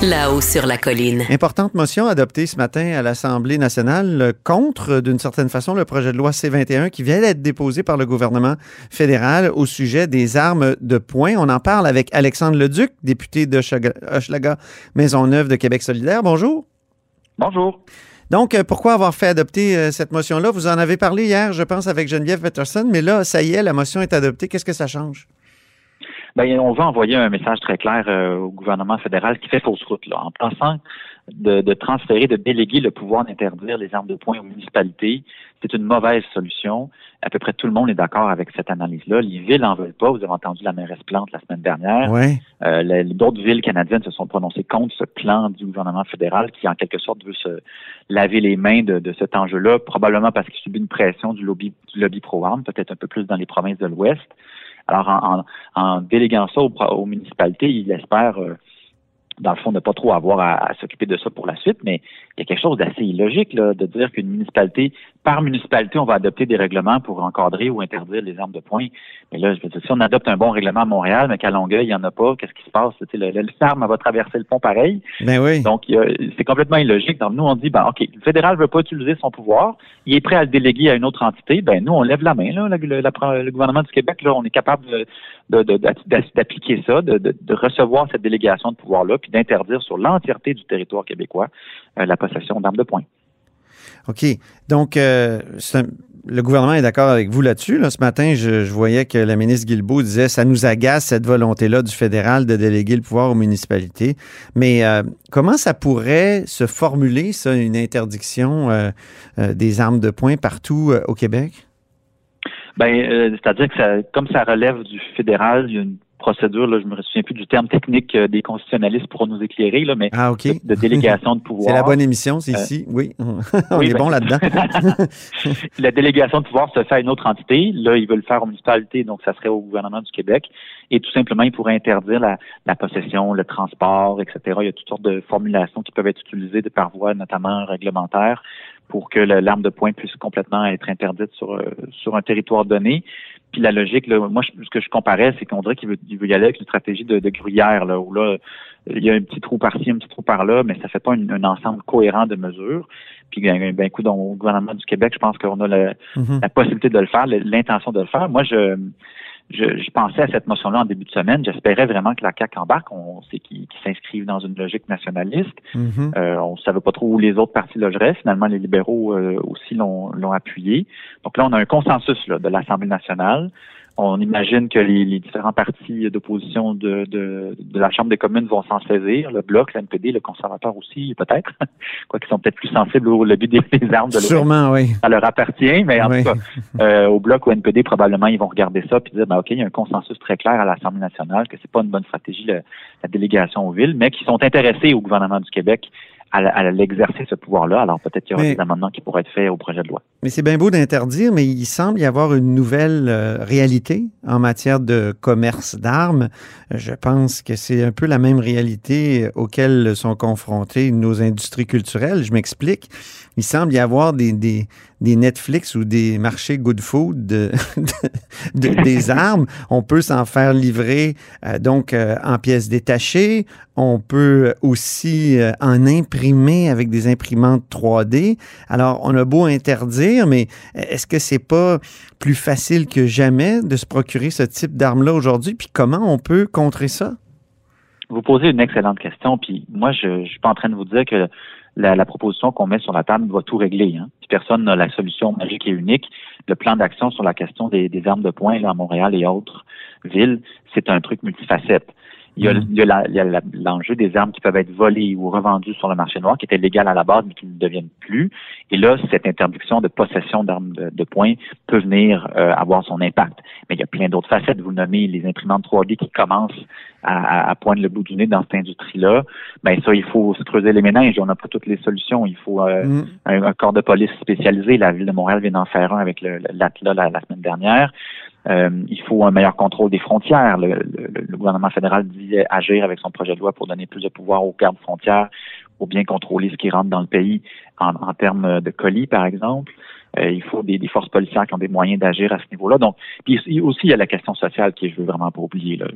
Là-haut sur la colline. Importante motion adoptée ce matin à l'Assemblée nationale contre, d'une certaine façon, le projet de loi C-21 qui vient d'être déposé par le gouvernement fédéral au sujet des armes de poing. On en parle avec Alexandre Leduc, député de Hochelaga Maisonneuve de Québec solidaire. Bonjour. Bonjour. Donc, euh, pourquoi avoir fait adopter euh, cette motion-là? Vous en avez parlé hier, je pense, avec Geneviève Peterson, mais là, ça y est, la motion est adoptée. Qu'est-ce que ça change? Ben, on va envoyer un message très clair euh, au gouvernement fédéral qui fait fausse route là, en pensant de, de transférer, de déléguer le pouvoir d'interdire les armes de poing aux municipalités. C'est une mauvaise solution. À peu près tout le monde est d'accord avec cette analyse-là. Les villes n'en veulent pas. Vous avez entendu la mairesse Plante la semaine dernière. Oui. Euh, D'autres villes canadiennes se sont prononcées contre ce plan du gouvernement fédéral qui, en quelque sorte, veut se laver les mains de, de cet enjeu-là, probablement parce qu'il subit une pression du lobby, du lobby pro-armes, peut-être un peu plus dans les provinces de l'Ouest. Alors, en, en, déléguant ça aux, municipalités, il espère, euh, dans le fond, ne pas trop avoir à, s'occuper de ça pour la suite, mais il y a quelque chose d'assez illogique là, de dire qu'une municipalité, par municipalité, on va adopter des règlements pour encadrer ou interdire les armes de poing. Mais là, je veux dire, si on adopte un bon règlement à Montréal, mais qu'à Longueuil, il n'y en a pas, qu'est-ce qui se passe? Le, le, arme va traverser le pont pareil. Ben oui. Donc, c'est complètement illogique. Donc, nous, on dit, ben, OK, le fédéral ne veut pas utiliser son pouvoir, il est prêt à le déléguer à une autre entité. Ben, nous, on lève la main, là, le, gouvernement du Québec, là, on est capable d'appliquer ça, de, recevoir cette délégation de pouvoir-là, puis d'interdire sur l'entièreté du territoire québécois euh, la possession d'armes de poing. OK. Donc, euh, le gouvernement est d'accord avec vous là-dessus. Ce matin, je, voyais que la ministre Guilbeault disait ça nous agace cette volonté-là du fédéral de déléguer le pouvoir aux municipalités. Mais euh, comment ça pourrait se formuler, ça, une interdiction des armes de poing partout au Québec? Ben, c'est-à-dire que ça, comme ça relève du fédéral, il y a une procédure, là, je me souviens plus du terme technique euh, des constitutionnalistes pour nous éclairer, là, mais ah, de, délégation de pouvoir. C'est la bonne émission, c'est euh, ici, oui. On est ben, bon là-dedans. la délégation de pouvoir se fait à une autre entité. Là, ils veulent le faire aux municipalités, donc ça serait au gouvernement du Québec. Et tout simplement, ils pourraient interdire la, la possession, le transport, etc. Il y a toutes sortes de formulations qui peuvent être utilisées de par voie, notamment réglementaire, pour que l'arme de poing puisse complètement être interdite sur, euh, sur un territoire donné. Puis la logique, là, moi, ce que je comparais, c'est qu'on dirait qu'il veut, il veut, y aller avec une stratégie de, de gruyère, là, où là, il y a un petit trou par-ci, un petit trou par-là, mais ça fait pas un ensemble cohérent de mesures. Puis, ben, ben coup, dans le gouvernement du Québec, je pense qu'on a mm-hmm. la possibilité de le faire, l'intention de le faire. Moi, je je, pensais à cette motion-là en début de semaine. J'espérais vraiment que la CAQ embarque. On sait qu'ils s'inscrivent dans une logique nationaliste. Mm-hmm. euh, on ne savait pas trop où les autres partis logeraient. Finalement, les libéraux euh, aussi l'ont appuyé. Donc là, on a un consensus là, de l'Assemblée nationale on imagine que les, différents partis d'opposition de, de, la Chambre des communes vont s'en saisir, le Bloc, l'NPD, le conservateur aussi, peut-être, quoi qu'ils sont peut-être plus sensibles au lobby des, armes de Sûrement, oui. Ça leur appartient, mais en tout cas, euh, au Bloc ou NPD, probablement, ils vont regarder ça et dire, ben, OK, il y a un consensus très clair à l'Assemblée nationale que c'est pas une bonne stratégie, la délégation aux villes, mais qui sont intéressés au gouvernement du Québec à, l'exercer ce pouvoir-là. Alors peut-être qu'il y aura des amendements qui pourraient être faits au projet de loi. Mais c'est bien beau d'interdire, mais il semble y avoir une nouvelle euh, réalité en matière de commerce d'armes. Je pense que c'est un peu la même réalité auquel sont confrontées nos industries culturelles. Je m'explique. Il semble y avoir des, Netflix ou des marchés good food de, des armes. On peut s'en faire livrer euh, donc euh, en pièces détachées. On peut aussi en imprimer avec des imprimantes 3D. Alors, on a beau interdire, mais est-ce que c'est pas plus facile que jamais de se procurer ce type d'armes-là aujourd'hui? Puis comment on peut contrer ça? Vous posez une excellente question, puis moi, je ne suis pas en train de vous dire que la, proposition qu'on met sur la table va tout régler. Hein. personne n'a la solution magique et unique. Le plan d'action sur la question des, armes de poing à Montréal et autres villes, c'est un truc multifacette. Il y a, l'enjeu des armes qui peuvent être volées ou revendues sur le marché noir, qui étaient légales à la base, mais qui ne deviennent plus. Et là, cette interdiction de possession d'armes de, poing peut venir euh, avoir son impact. Mais il y a plein d'autres facettes. Vous nommez les imprimantes 3D qui commencent à, poindre le bout du nez dans cette industrie-là. Ben ça, il faut se creuser les méninges. On n'a pas toutes les solutions. Il faut euh, mm. un, corps de police spécialisé. La ville de Montréal vient d'en faire un avec l'ATLA la semaine dernière. Euh, il faut un meilleur contrôle des frontières. Le, gouvernement fédéral dit agir avec son projet de loi pour donner plus de pouvoir aux gardes frontières pour bien contrôler ce qui rentre dans le pays en, en termes de colis, par exemple. Euh, il faut des, forces policières qui ont des moyens d'agir à ce niveau-là. Donc, puis aussi, il y a la question sociale qui je veux vraiment pas oublier. Là.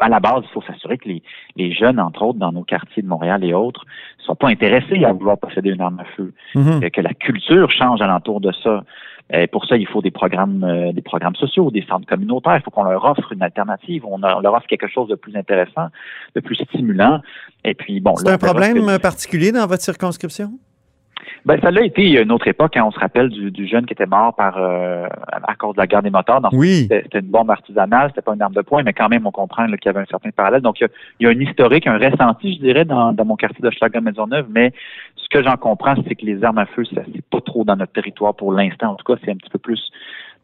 À la base, il faut s'assurer que les, les, jeunes, entre autres, dans nos quartiers de Montréal et autres, ne soient pas intéressés à vouloir posséder une arme à feu. Mm-hmm. Que la culture change alentour de ça. Et pour ça, il faut des programmes, euh, des programmes sociaux, des centres communautaires. Il faut qu'on leur offre une alternative. On, leur offre quelque chose de plus intéressant, de plus stimulant. Et puis, bon. C'est un problème particulier dans votre circonscription? Ben, ça l'a été une autre époque, hein, on se rappelle du, jeune qui était mort par euh, à cause de la guerre des moteurs. oui. C'était une bombe artisanale, c'était pas une arme de poing, mais quand même, on comprend qu'il y avait un certain parallèle. Donc, il y, a, un historique, un ressenti, je dirais, dans, mon quartier de Schlager Maisonneuve, mais ce que j'en comprends, c'est que les armes à feu, ça c'est pas trop dans notre territoire pour l'instant. En tout cas, c'est un petit peu plus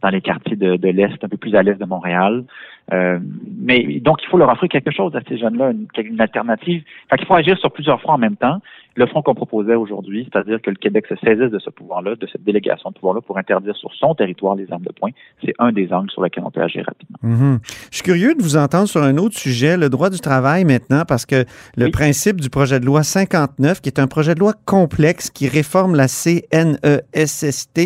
dans les quartiers de, l'Est, un peu plus à l'Est de Montréal. Euh, mais donc, il faut leur offrir quelque chose à ces jeunes-là, une, une alternative. Fait qu'il faut agir sur plusieurs fronts en même temps le front qu'on proposait aujourd'hui, c'est-à-dire que le Québec se saisisse de ce pouvoir-là, de cette délégation de pouvoir-là pour interdire sur son territoire les armes de poing, c'est un des angles sur lesquels on peut agir rapidement. Mhm. Je suis curieux de vous entendre sur un autre sujet, le droit du travail maintenant, parce que le principe du projet de loi 59, qui est un projet de loi complexe qui réforme la CNESST,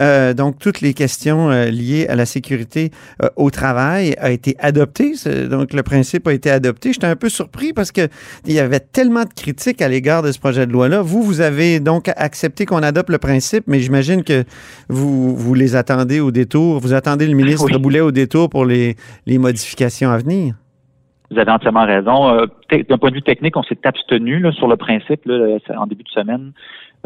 euh, donc toutes les questions euh, liées à la sécurité euh, au travail, a été adopté. Donc le principe a été adopté. J'étais un peu surpris parce qu'il y avait tellement de critiques à l'égard de ce projet de loi-là. Vous, vous avez donc accepté qu'on adopte le principe, mais j'imagine que vous, vous les attendez au détour. Vous attendez le ministre Boulet au détour pour les, les modifications à venir. Vous avez entièrement raison. Euh, d'un point de vue technique, on s'est abstenu sur le principe là, en début de semaine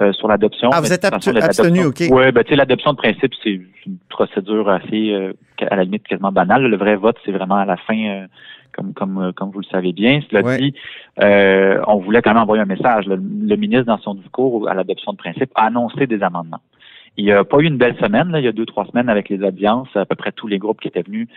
euh, sur l'adoption. Ah, vous êtes abstenu, OK. Oui, ben, tu sais, l'adoption de principe, c'est une procédure assez, euh, à la limite, quasiment banale. Le vrai vote, c'est vraiment à la fin comme comme euh, comme vous le savez bien. Cela dit, euh, on voulait quand même envoyer un message. Le, ministre, dans son discours à l'adoption de principe, a annoncé des amendements. Il n'y a pas eu une belle semaine, là, il y a deux, trois semaines avec les audiences. À peu près tous les groupes qui étaient venus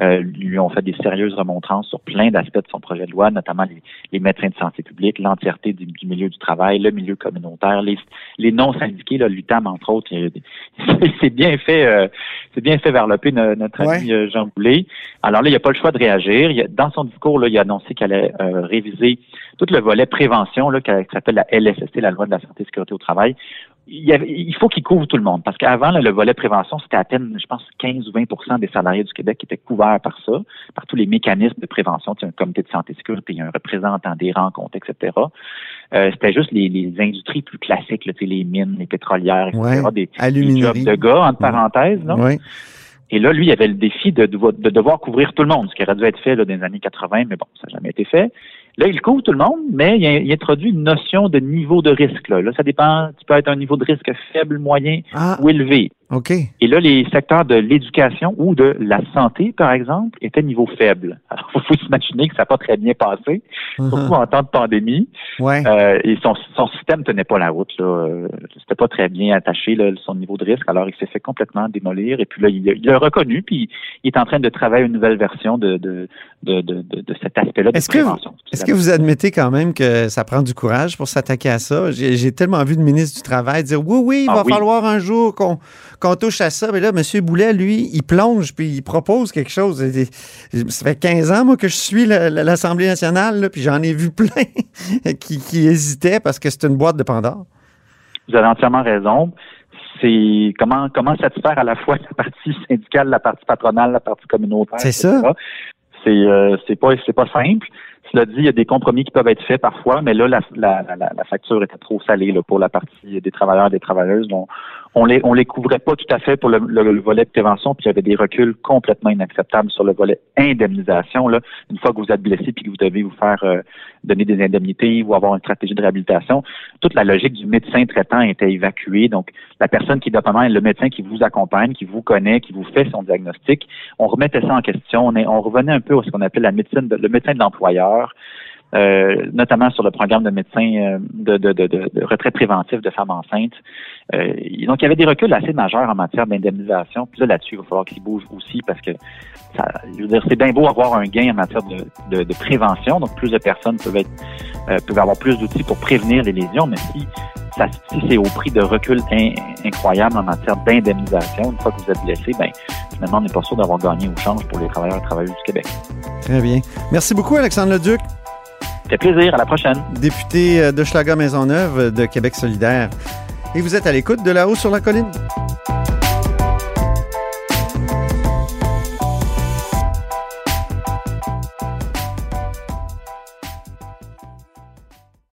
euh, lui ont fait des sérieuses remontrances sur plein d'aspects de son projet de loi, notamment les, médecins de santé publique, l'entièreté du, milieu du travail, le milieu communautaire, les, les non-syndiqués, l'UTAM, entre autres. C'est bien fait, euh, c'est bien fait vers le notre ami euh, Jean Boulet. Alors là, il n'y a pas le choix de réagir. Il dans son discours, là, il a annoncé qu'il allait réviser tout le volet prévention, là, qui s'appelle la LSST, la loi de la santé et sécurité au travail, il, faut qu'il couvre tout le monde. Parce qu'avant, le volet prévention, c'était à peine, je pense, 15 ou 20% des salariés du Québec qui étaient couverts par ça, par tous les mécanismes de prévention. Tu un comité de santé et sécurité, il y a un représentant des rencontres, etc. Euh, c'était juste les, industries plus classiques, les mines, les pétrolières, etc. des, jobs de gars, entre parenthèses. Et là, lui, il avait le défi de, de, devoir couvrir tout le monde, ce qui aurait dû être fait là, dans les années 80, mais bon, ça n'a jamais été fait. Là, il couvre tout le monde, mais il, introduit une notion de niveau de risque. Là, là ça dépend, tu peux être un niveau de risque faible, moyen ah. ou élevé. OK. Et là, les secteurs de l'éducation ou de la santé, par exemple, étaient niveau faible. Alors, il faut s'imaginer que ça n'a pas très bien passé, uh-huh. surtout en temps de pandémie. Ouais. Euh, et son, son système tenait pas la route. Là. Euh, c'était pas très bien attaché, là, son niveau de risque. Alors, il s'est fait complètement démolir. Et puis là, il, l'a reconnu, puis il est en train de travailler une nouvelle version de, de, de, de, de cet aspect-là de est-ce prévention. Que, est-ce que vous admettez quand même que ça prend du courage pour s'attaquer à ça? J'ai, tellement vu de ministre du Travail dire oui, oui, il ah va falloir un jour qu'on qu'on touche à ça. Mais là, M. Boulet, lui, il plonge puis il propose quelque chose. Ça fait 15 ans, moi, que je suis l'Assemblée nationale, puis j'en ai vu plein qui, qui hésitaient parce que c'est une boîte de Pandore. Vous avez entièrement raison c'est comment comment satisfaire à la fois la partie syndicale, la partie patronale, la partie communautaire. C'est ça. C'est euh, c'est pas c'est pas simple. Cela dit, il y a des compromis qui peuvent être faits parfois, mais là, la, la, la, facture était trop salée là, pour la partie des travailleurs et des travailleuses. On les on les couvrait pas tout à fait pour le, volet de prévention, puis il y avait des reculs complètement inacceptables sur le volet indemnisation. Là, une fois que vous êtes blessé puis que vous devez vous faire euh, donner des indemnités ou avoir une stratégie de réhabilitation, toute la logique du médecin traitant était évacuée. Donc, la personne qui est le médecin qui vous accompagne, qui vous connaît, qui vous fait son diagnostic, on remettait ça en question. On, est, on revenait un peu à ce qu'on appelle la médecine, le médecin de l'employeur. Euh, notamment sur le programme de médecins euh, de, de, de, de, retraite préventif de femmes enceintes. Euh, donc, il y avait des reculs assez majeurs en matière d'indemnisation. Puis là, là-dessus, il va falloir qu'ils bougent aussi parce que ça, je veux dire, c'est bien beau avoir un gain en matière de, de, prévention. Donc, plus de personnes peuvent être peuvent avoir plus d'outils pour prévenir les lésions, mais si si c'est au prix de recul incroyable en matière d'indemnisation, une fois que vous êtes blessé, ben finalement, on n'est pas sûr d'avoir gagné au change pour les travailleurs et travailleuses du Québec. Très bien. Merci beaucoup, Alexandre Leduc. Plaisir. À la prochaine. Député de Schlager Maisonneuve de Québec solidaire. Et vous êtes à l'écoute de là-haut sur la colline.